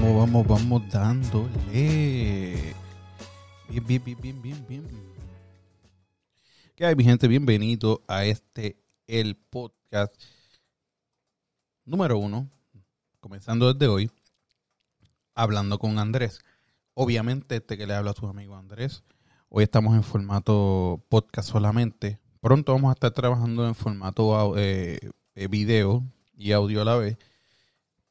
vamos, vamos dándole. Bien, bien, bien, bien, bien, bien. ¿Qué hay, mi gente? Bienvenido a este, el podcast número uno, comenzando desde hoy, hablando con Andrés. Obviamente, este que le habla a su amigo Andrés. Hoy estamos en formato podcast solamente. Pronto vamos a estar trabajando en formato eh, eh, video y audio a la vez.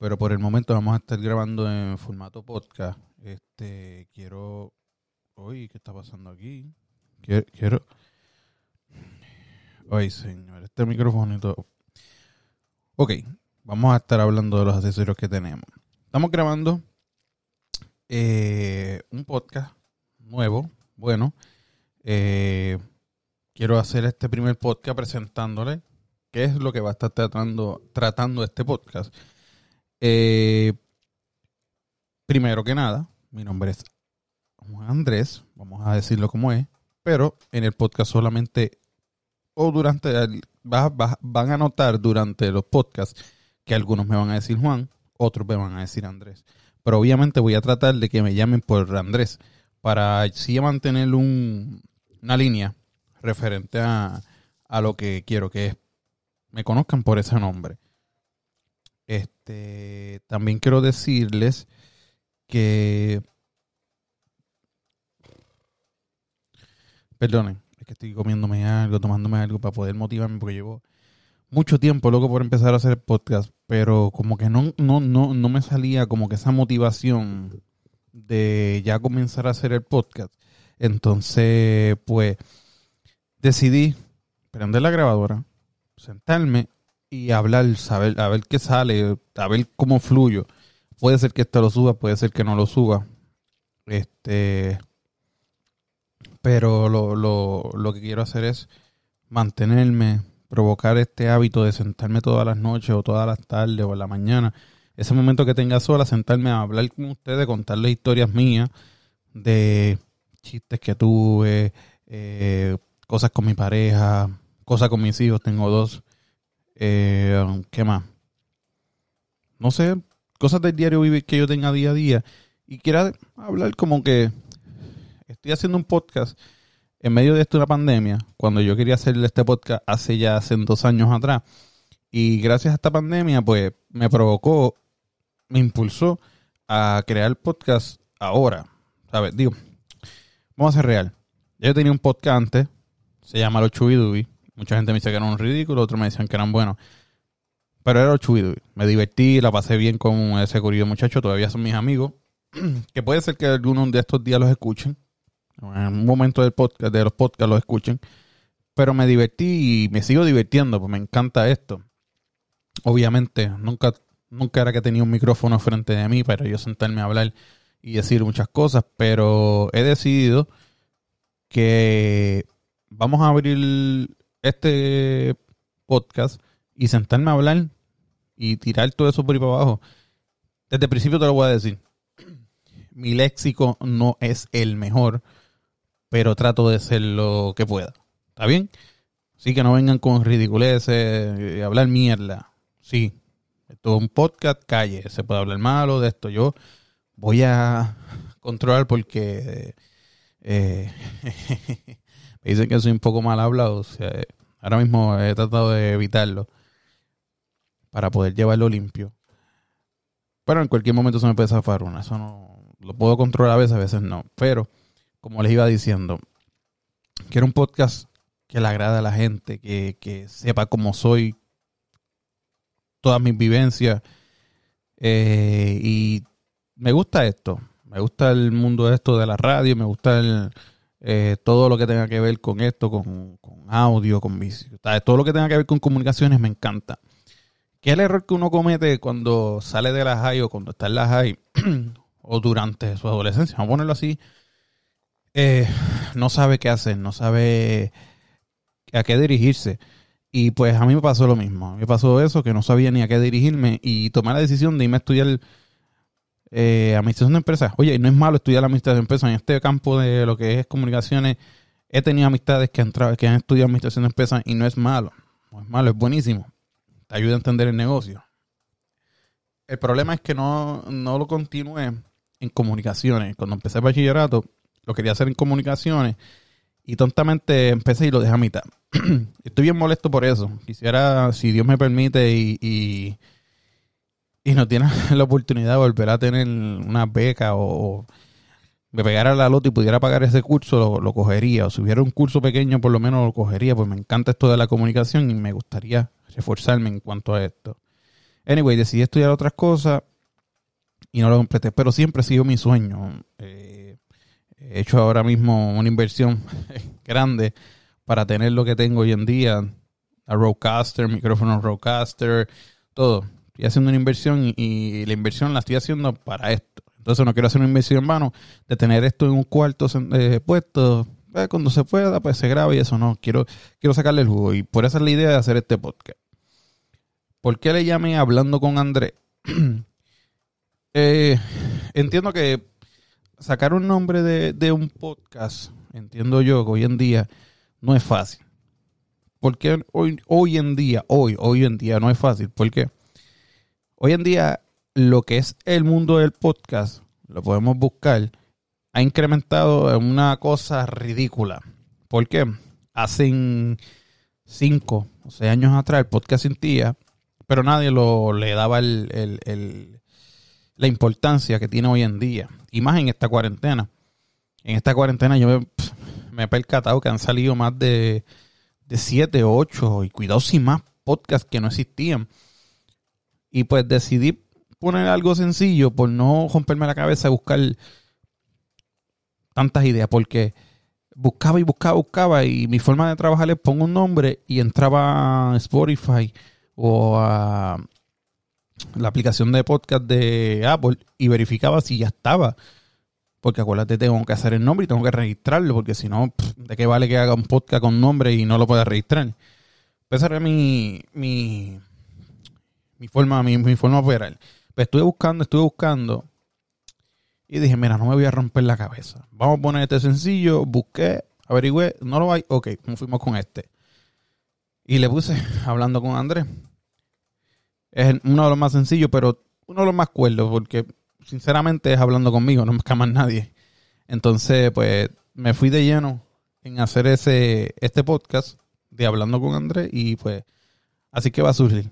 Pero por el momento vamos a estar grabando en formato podcast. Este, quiero. Uy, ¿qué está pasando aquí? Quiero. quiero... Ay, señor, este micrófono y todo. Ok, vamos a estar hablando de los accesorios que tenemos. Estamos grabando eh, un podcast nuevo, bueno. Eh, quiero hacer este primer podcast presentándole qué es lo que va a estar tratando, tratando este podcast. Eh, primero que nada, mi nombre es Andrés, vamos a decirlo como es, pero en el podcast solamente o durante el, van a notar durante los podcasts que algunos me van a decir Juan, otros me van a decir Andrés. Pero obviamente voy a tratar de que me llamen por Andrés para así mantener un, una línea referente a, a lo que quiero que me conozcan por ese nombre. Este, también quiero decirles que perdonen, es que estoy comiéndome algo, tomándome algo para poder motivarme porque llevo mucho tiempo loco por empezar a hacer el podcast, pero como que no, no, no, no me salía como que esa motivación de ya comenzar a hacer el podcast. Entonces, pues, decidí prender la grabadora, sentarme y hablar, saber, a ver qué sale, a ver cómo fluyo. Puede ser que esto lo suba, puede ser que no lo suba. Este, pero lo, lo, lo que quiero hacer es mantenerme, provocar este hábito de sentarme todas las noches o todas las tardes o en la mañana. Ese momento que tenga sola, sentarme a hablar con ustedes, contarles historias mías de chistes que tuve, eh, cosas con mi pareja, cosas con mis hijos, tengo dos. Eh, ¿Qué más? No sé, cosas del diario vivir que yo tenga día a día. Y quiera hablar como que estoy haciendo un podcast en medio de esto pandemia, cuando yo quería hacer este podcast hace ya hace dos años atrás. Y gracias a esta pandemia, pues me provocó, me impulsó a crear el podcast ahora. ¿Sabes? Digo, vamos a ser real. Yo tenía un podcast antes, se llama Los Chubidubi. Mucha gente me dice que eran un ridículo, otros me decían que eran buenos. Pero era chuido. Me divertí, la pasé bien con ese curioso muchacho. Todavía son mis amigos. que puede ser que algunos de estos días los escuchen. En un momento del podcast, de los podcasts los escuchen. Pero me divertí y me sigo divirtiendo, pues me encanta esto. Obviamente, nunca, nunca era que tenía un micrófono frente de mí para yo sentarme a hablar y decir muchas cosas. Pero he decidido que vamos a abrir este podcast y sentarme a hablar y tirar todo eso por ahí para abajo. Desde el principio te lo voy a decir. Mi léxico no es el mejor, pero trato de ser lo que pueda. ¿Está bien? Así que no vengan con ridiculeces y hablar mierda. Sí, esto es un podcast, calle. Se puede hablar malo de esto. Yo voy a controlar porque eh, me dicen que soy un poco mal hablado. Sea, ahora mismo he tratado de evitarlo para poder llevarlo limpio. Pero en cualquier momento se me puede zafar una. Eso no lo puedo controlar a veces, a veces no. Pero, como les iba diciendo, quiero un podcast que le agrade a la gente, que, que sepa cómo soy, todas mis vivencias. Eh, y me gusta esto. Me gusta el mundo de esto de la radio, me gusta el, eh, todo lo que tenga que ver con esto, con, audio, con todo lo que tenga que ver con comunicaciones me encanta. ¿Qué es el error que uno comete cuando sale de la high o cuando está en la high o durante su adolescencia? Vamos a ponerlo así. Eh, no sabe qué hacer, no sabe a qué dirigirse. Y pues a mí me pasó lo mismo. Me pasó eso, que no sabía ni a qué dirigirme y tomé la decisión de irme a estudiar eh, administración de empresas. Oye, no es malo estudiar la administración de empresas. En este campo de lo que es comunicaciones, he tenido amistades que han, estudiado administración de empresas y no es malo. No es malo, es buenísimo. Te ayuda a entender el negocio. El problema es que no, no lo continúe en comunicaciones. Cuando empecé el bachillerato, lo quería hacer en comunicaciones y tontamente empecé y lo dejé a mitad. Estoy bien molesto por eso. Quisiera, si Dios me permite y no tiene la oportunidad de volver a tener una beca o, me pegara la loto y pudiera pagar ese curso, lo, cogería. O si hubiera un curso pequeño, por lo menos lo cogería, pues me encanta esto de la comunicación y me gustaría reforzarme en cuanto a esto. Anyway, decidí estudiar otras cosas y no lo completé, pero siempre ha sido mi sueño. Eh, he hecho ahora mismo una inversión grande para tener lo que tengo hoy en día, a Rodecaster, micrófono Rodecaster, todo. Estoy haciendo una inversión y, la inversión la estoy haciendo para esto. Entonces no quiero hacer una inversión en vano de tener esto en un cuarto eh, puesto. Eh, cuando se pueda, pues se graba y eso no. Quiero, quiero sacarle el jugo. Y por eso es la idea de hacer este podcast. ¿Por qué le llamé hablando con Andrés? Eh, entiendo que sacar un nombre de, un podcast, entiendo yo que hoy en día no es fácil. Porque hoy, hoy en día, hoy, hoy en día no es fácil. Porque hoy en día lo que es el mundo del podcast, lo podemos buscar, ha incrementado en una cosa ridícula. ¿Por qué? Hace cinco o seis años atrás el podcast sentía, pero nadie lo, le daba el, la importancia que tiene hoy en día. Y más en esta cuarentena. En esta cuarentena yo me, he percatado que han salido más de, de siete, ocho, y cuidado sin más podcasts que no existían. Y pues decidí poner algo sencillo por no romperme la cabeza y buscar tantas ideas, porque buscaba y buscaba, buscaba y mi forma de trabajar es pongo un nombre y entraba a Spotify o a la aplicación de podcast de Apple y verificaba si ya estaba. Porque acuérdate, tengo que hacer el nombre y tengo que registrarlo, porque si no, ¿de qué vale que haga un podcast con nombre y no lo pueda registrar? Esa era mi, mi, mi forma, mi, mi forma de operar. Pues estuve buscando, estuve buscando. Y dije, mira, no me voy a romper la cabeza. Vamos a poner este sencillo. Busqué, averigüé, no lo hay. Ok, fuimos con este. Y le puse hablando con Andrés. Es uno de los más sencillos, pero uno de los más cuerdos, porque sinceramente es hablando conmigo, no me más nadie. Entonces, pues me fui de lleno en hacer ese este podcast de hablando con Andrés y pues así que va a surgir.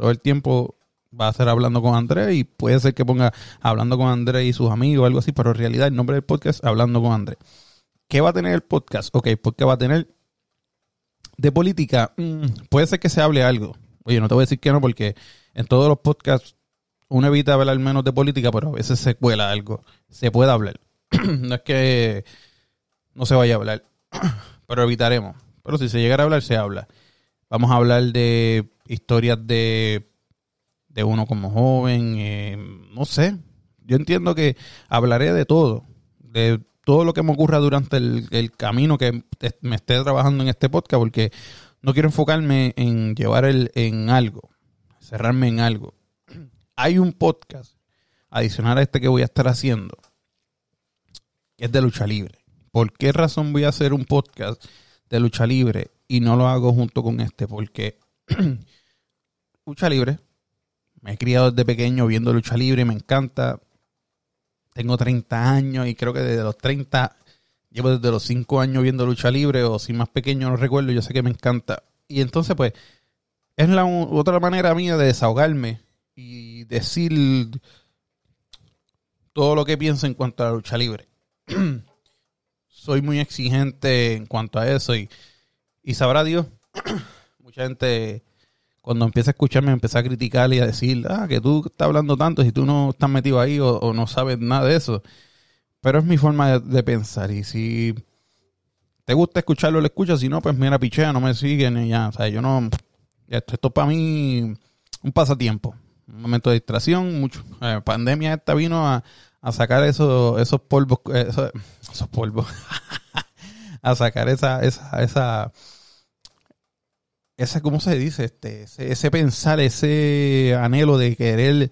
Todo el tiempo va a ser hablando con Andrés y puede ser que ponga hablando con Andrés y sus amigos o algo así, pero en realidad el nombre del podcast hablando con Andrés. ¿Qué va a tener el podcast? Ok, porque va a tener de política. Mm, puede ser que se hable algo. Oye, no te voy a decir que no, porque en todos los podcasts uno evita hablar menos de política, pero a veces se cuela algo. Se puede hablar. no es que no se vaya a hablar, pero evitaremos. Pero si se llegara a hablar, se habla. Vamos a hablar de historias de de uno como joven, eh, no sé. Yo entiendo que hablaré de todo, de todo lo que me ocurra durante el, camino que me esté trabajando en este podcast, porque no quiero enfocarme en llevar el, en algo, cerrarme en algo. Hay un podcast adicional a este que voy a estar haciendo, que es de lucha libre. ¿Por qué razón voy a hacer un podcast de lucha libre y no lo hago junto con este? Porque lucha libre me he criado desde pequeño viendo lucha libre me encanta. Tengo 30 años y creo que desde los 30 llevo desde los 5 años viendo lucha libre o si más pequeño no recuerdo, yo sé que me encanta. Y entonces pues es la otra manera mía de desahogarme y decir todo lo que pienso en cuanto a la lucha libre. Soy muy exigente en cuanto a eso y, y sabrá Dios, mucha gente cuando empieza a escucharme, empieza a criticar y a decir, ah, que tú estás hablando tanto si tú no estás metido ahí o, no sabes nada de eso. Pero es mi forma de, pensar. Y si te gusta escucharlo, lo escuchas. Si no, pues mira, pichea, no me siguen y ya. O sea, yo no. Esto, esto para mí un pasatiempo, un momento de distracción. Mucho. Eh, pandemia esta vino a, sacar esos, esos polvos, eh, esos polvos, a sacar esa, esa, esa ¿cómo se dice? Este, ese, pensar, ese anhelo de querer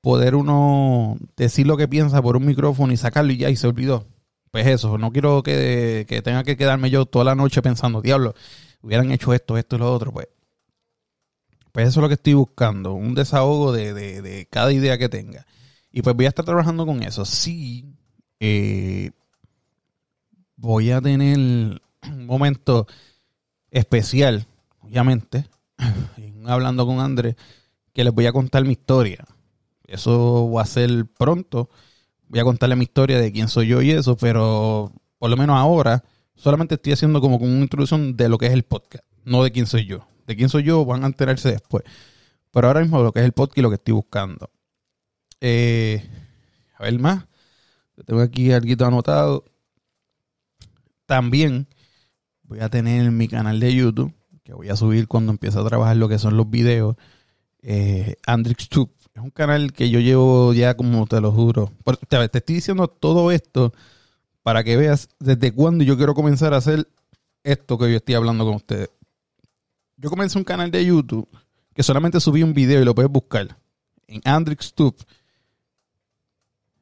poder uno decir lo que piensa por un micrófono y sacarlo y ya y se olvidó. Pues eso, no quiero que, tenga que quedarme yo toda la noche pensando, diablo, hubieran hecho esto, esto y lo otro, pues. Pues eso es lo que estoy buscando, un desahogo de, de cada idea que tenga. Y pues voy a estar trabajando con eso. Sí, eh, voy a tener un momento especial, obviamente, hablando con Andrés, que les voy a contar mi historia. Eso va a ser pronto. Voy a contarle mi historia de quién soy yo y eso, pero por lo menos ahora solamente estoy haciendo como una introducción de lo que es el podcast, no de quién soy yo. De quién soy yo van a enterarse después. Pero ahora mismo lo que es el podcast y lo que estoy buscando. Eh, a ver más. Tengo aquí algo anotado. También voy a tener mi canal de YouTube, que voy a subir cuando empiece a trabajar lo que son los videos. Eh, Es un canal que yo llevo ya, como te lo juro. Te, te estoy diciendo todo esto para que veas desde cuándo yo quiero comenzar a hacer esto que yo estoy hablando con ustedes. Yo comencé un canal de YouTube que solamente subí un video y lo puedes buscar en AndrixTube.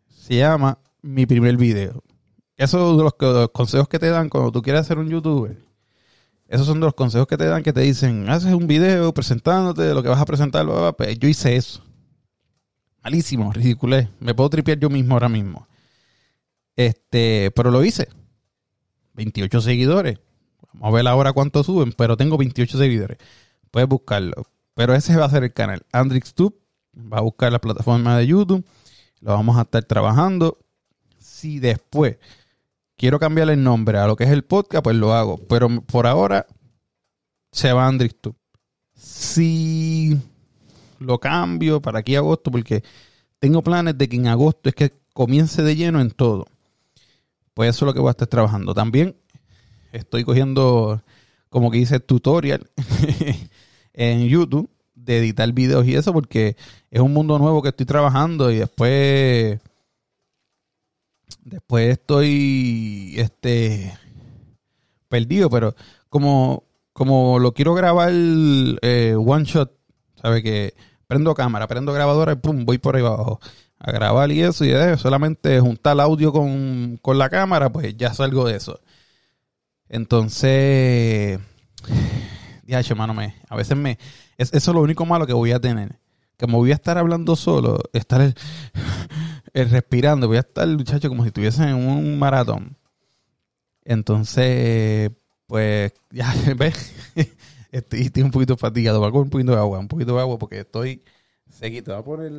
Se llama Mi primer video. Esos son los, consejos que te dan cuando tú quieres ser un youtuber. Esos son los consejos que te dan que te dicen, haces un video presentándote de lo que vas a presentar. Pues yo hice eso. Malísimo, ridículo. Me puedo tripear yo mismo ahora mismo. Este, pero lo hice. 28 seguidores. Vamos a ver ahora cuánto suben, pero tengo 28 seguidores. Puedes buscarlo. Pero ese va a ser el canal. AndrixTube va a buscar la plataforma de YouTube. Lo vamos a estar trabajando. Si después quiero cambiarle el nombre a lo que es el podcast, pues lo hago. Pero por ahora se va a AndrixTube. Si lo cambio para aquí agosto, porque tengo planes de que en agosto es que comience de lleno en todo. Pues eso es lo que voy a estar trabajando. También estoy cogiendo, como que dice, tutorial en YouTube de editar videos y eso, porque es un mundo nuevo que estoy trabajando y después. Después estoy este perdido, pero como, como lo quiero grabar eh, one shot, ¿sabe? Que prendo cámara, prendo grabadora y pum, voy por ahí abajo a grabar y eso, y solamente juntar el audio con, con la cámara, pues ya salgo de eso. Entonces, ya, hermano, me, a veces me, es, eso es lo único malo que voy a tener. Que me voy a estar hablando solo, estar el, respirando, voy a estar, muchacho, como si estuviese en un maratón. Entonces, pues, ya, ¿ves? Estoy, estoy un poquito fatigado. Voy a comer un poquito de agua, un poquito de agua porque estoy seguido. Voy a poner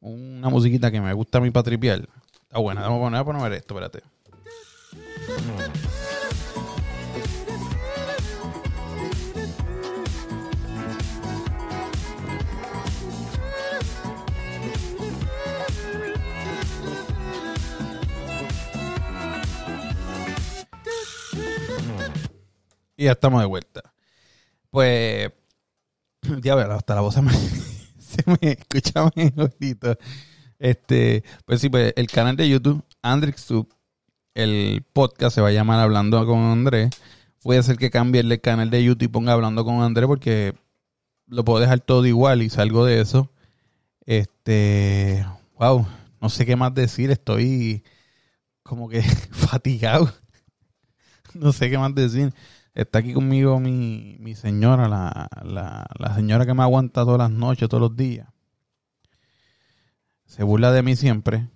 una musiquita que me gusta a mí para. Está buena, vamos a poner, a poner esto, espérate. Y ya estamos de vuelta. Pues, ya ver, hasta la voz se me, se me escucha mejorito. Este, pues sí, pues el canal de YouTube, AndrixTube, el podcast se va a llamar Hablando con Andrés. Puede ser que cambie el canal de YouTube y ponga Hablando con Andrés porque lo puedo dejar todo igual y salgo de eso. Este, wow, no sé qué más decir, estoy como que fatigado. no sé qué más decir. Está aquí conmigo mi, mi señora, la, la, la, señora que me aguanta todas las noches, todos los días. Se burla de mí siempre.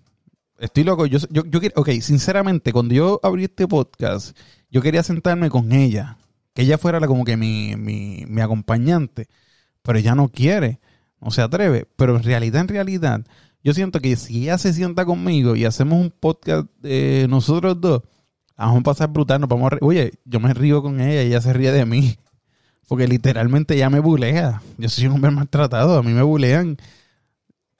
Estoy loco. Yo, yo, yo ok, sinceramente, cuando yo abrí este podcast, yo quería sentarme con ella. Que ella fuera como que mi, mi, mi acompañante. Pero ella no quiere. No se atreve. Pero en realidad, en realidad, yo siento que si ella se sienta conmigo y hacemos un podcast de nosotros dos, vamos a pasar brutal, nos vamos a Oye, yo me río con ella ella se ríe de mí. Porque literalmente ella me bulea. Yo soy un hombre maltratado, a mí me bulean.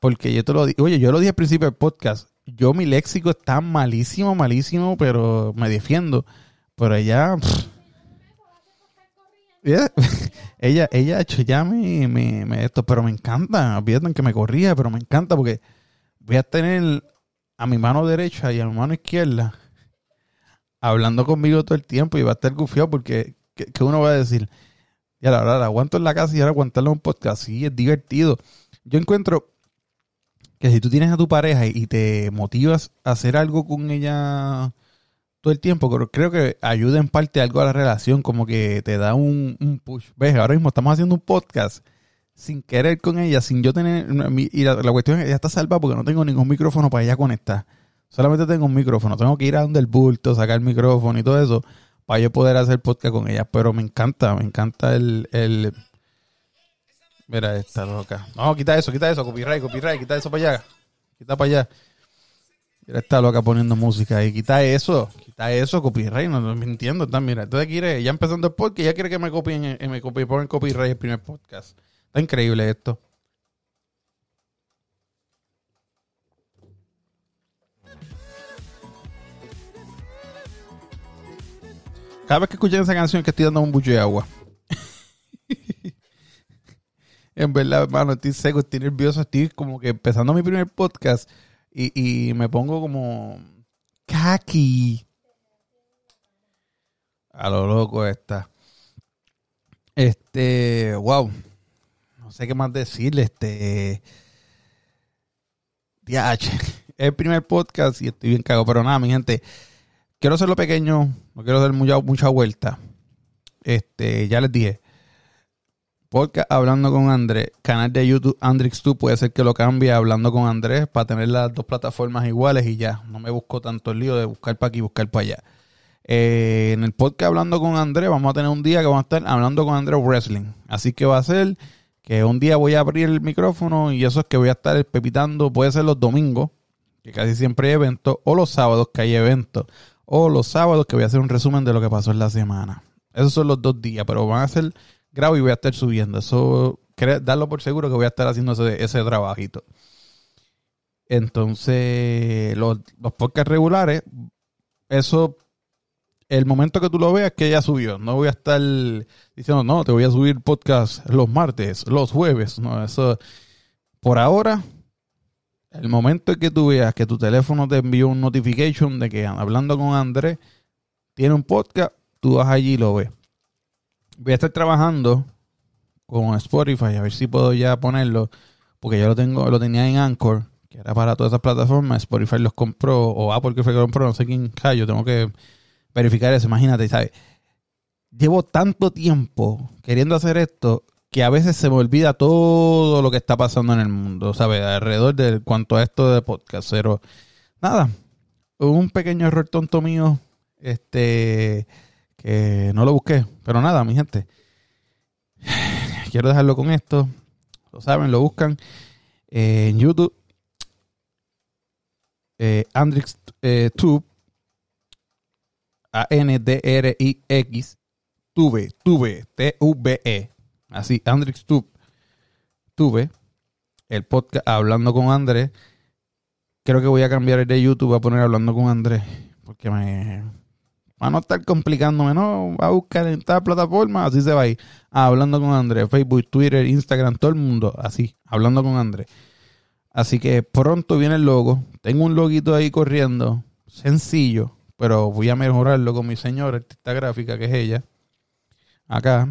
Porque yo te lo digo, oye, yo lo dije al principio del podcast, yo mi léxico está malísimo, malísimo, pero me defiendo. Pero ella... ella, ella, ella, hecho, ya me, me, esto, pero me encanta, olvídate que me corría, pero me encanta porque voy a tener a mi mano derecha y a mi mano izquierda hablando conmigo todo el tiempo y va a estar gufiado porque ¿qué, uno va a decir? Y ahora, ahora aguanto en la casa y ahora aguantarlo un podcast. Sí, es divertido. Yo encuentro que si tú tienes a tu pareja y te motivas a hacer algo con ella todo el tiempo, creo que ayuda en parte algo a la relación, como que te da un, push. ¿Ves? Ahora mismo estamos haciendo un podcast sin querer con ella, sin yo tener... Y la, cuestión es que ella está salva porque no tengo ningún micrófono para ella conectar. Solamente tengo un micrófono. Tengo que ir a donde el bulto, sacar el micrófono y todo eso para yo poder hacer podcast con ella. Pero me encanta, me encanta el... el... Mira esta loca. No, quita eso, quita eso, copyright, copyright, quita eso para allá. Quita para allá. Mira esta loca poniendo música ahí. Quita eso, quita eso, copyright. No, no me entiendo. Está, mira, entonces quiere, ya empezando el podcast, ya quiere que me copien, eh, me copien, pongan copyright el primer podcast. Está increíble esto. Cada vez que escuchen esa canción que estoy dando un bucho de agua. en verdad, hermano, estoy seco, estoy nervioso, estoy como que empezando mi primer podcast y, y me pongo como kaki. A lo loco está. Este, wow. No sé qué más decirle. Este. Es el primer podcast y estoy bien cago. Pero nada, mi gente quiero hacerlo pequeño, no quiero dar mucha, mucha vuelta. Este, ya les dije. Podcast Hablando con Andrés, canal de YouTube Andrix2, puede ser que lo cambie Hablando con Andrés para tener las dos plataformas iguales y ya. No me busco tanto el lío de buscar para aquí y buscar para allá. Eh, en el podcast Hablando con Andrés, vamos a tener un día que vamos a estar hablando con Andrés Wrestling. Así que va a ser que un día voy a abrir el micrófono y eso es que voy a estar pepitando, puede ser los domingos, que casi siempre hay eventos, o los sábados que hay eventos o los sábados que voy a hacer un resumen de lo que pasó en la semana. Esos son los dos días, pero van a ser grabo y voy a estar subiendo. Eso, darlo por seguro que voy a estar haciendo ese, trabajito. Entonces, los, los podcasts regulares, eso, el momento que tú lo veas, que ya subió. No voy a estar diciendo, no, te voy a subir podcast los martes, los jueves. No, eso, por ahora, el momento en que tú veas que tu teléfono te envió un notification de que hablando con Andrés tiene un podcast, tú vas allí y lo ves. Voy a estar trabajando con Spotify a ver si puedo ya ponerlo porque yo lo tengo lo tenía en Anchor que era para todas esas plataformas Spotify los compró o Apple que fue que compró no sé quién yo tengo que verificar eso imagínate sabes llevo tanto tiempo queriendo hacer esto que a veces se me olvida todo lo que está pasando en el mundo, ¿sabes? Alrededor de cuanto a esto de podcast. Pero nada, un pequeño error tonto mío, este, que no lo busqué. Pero nada, mi gente. Quiero dejarlo con esto. Lo saben, lo buscan en YouTube. Eh, Andrix eh, Tube. A-N-D-R-I-X. Tuve, tuve, T-U-V-E. Así, Andrix tuve el podcast Hablando con Andrés. Creo que voy a cambiar el de YouTube a poner Hablando con Andrés. Porque me. Va a no estar complicándome, ¿no? Va a buscar en esta plataforma, así se va a ir. hablando con Andrés. Facebook, Twitter, Instagram, todo el mundo. Así, hablando con Andrés. Así que pronto viene el logo. Tengo un loguito ahí corriendo. Sencillo. Pero voy a mejorarlo con mi señora artista gráfica, que es ella. Acá.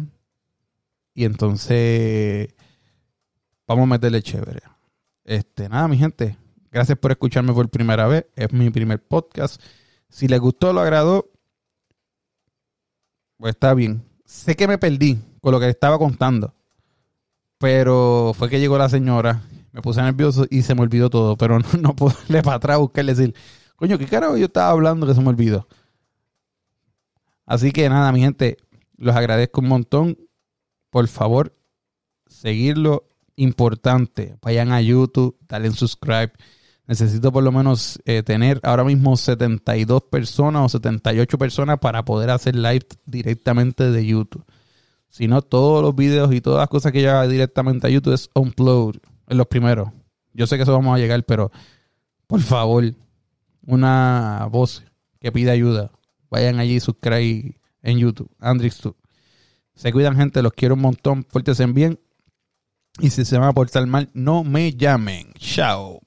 Y entonces vamos a meterle chévere. Este, nada, mi gente. Gracias por escucharme por primera vez. Es mi primer podcast. Si les gustó, lo agradó, pues está bien. Sé que me perdí con lo que estaba contando. Pero fue que llegó la señora, me puse nervioso y se me olvidó todo. Pero no, no puedo darle para atrás buscarle decir, coño, ¿qué carajo yo estaba hablando que se me olvidó? Así que nada, mi gente, los agradezco un montón por favor, seguirlo. Importante. Vayan a YouTube, dale en subscribe. Necesito por lo menos eh, tener ahora mismo 72 personas o 78 personas para poder hacer live directamente de YouTube. Si no, todos los videos y todas las cosas que yo haga directamente a YouTube es upload en los primeros. Yo sé que eso vamos a llegar, pero por favor, una voz que pida ayuda. Vayan allí y subscribe en YouTube. Andrix se cuidan, gente. Los quiero un montón. Pórtense bien. Y si se van a portar mal, no me llamen. Chao.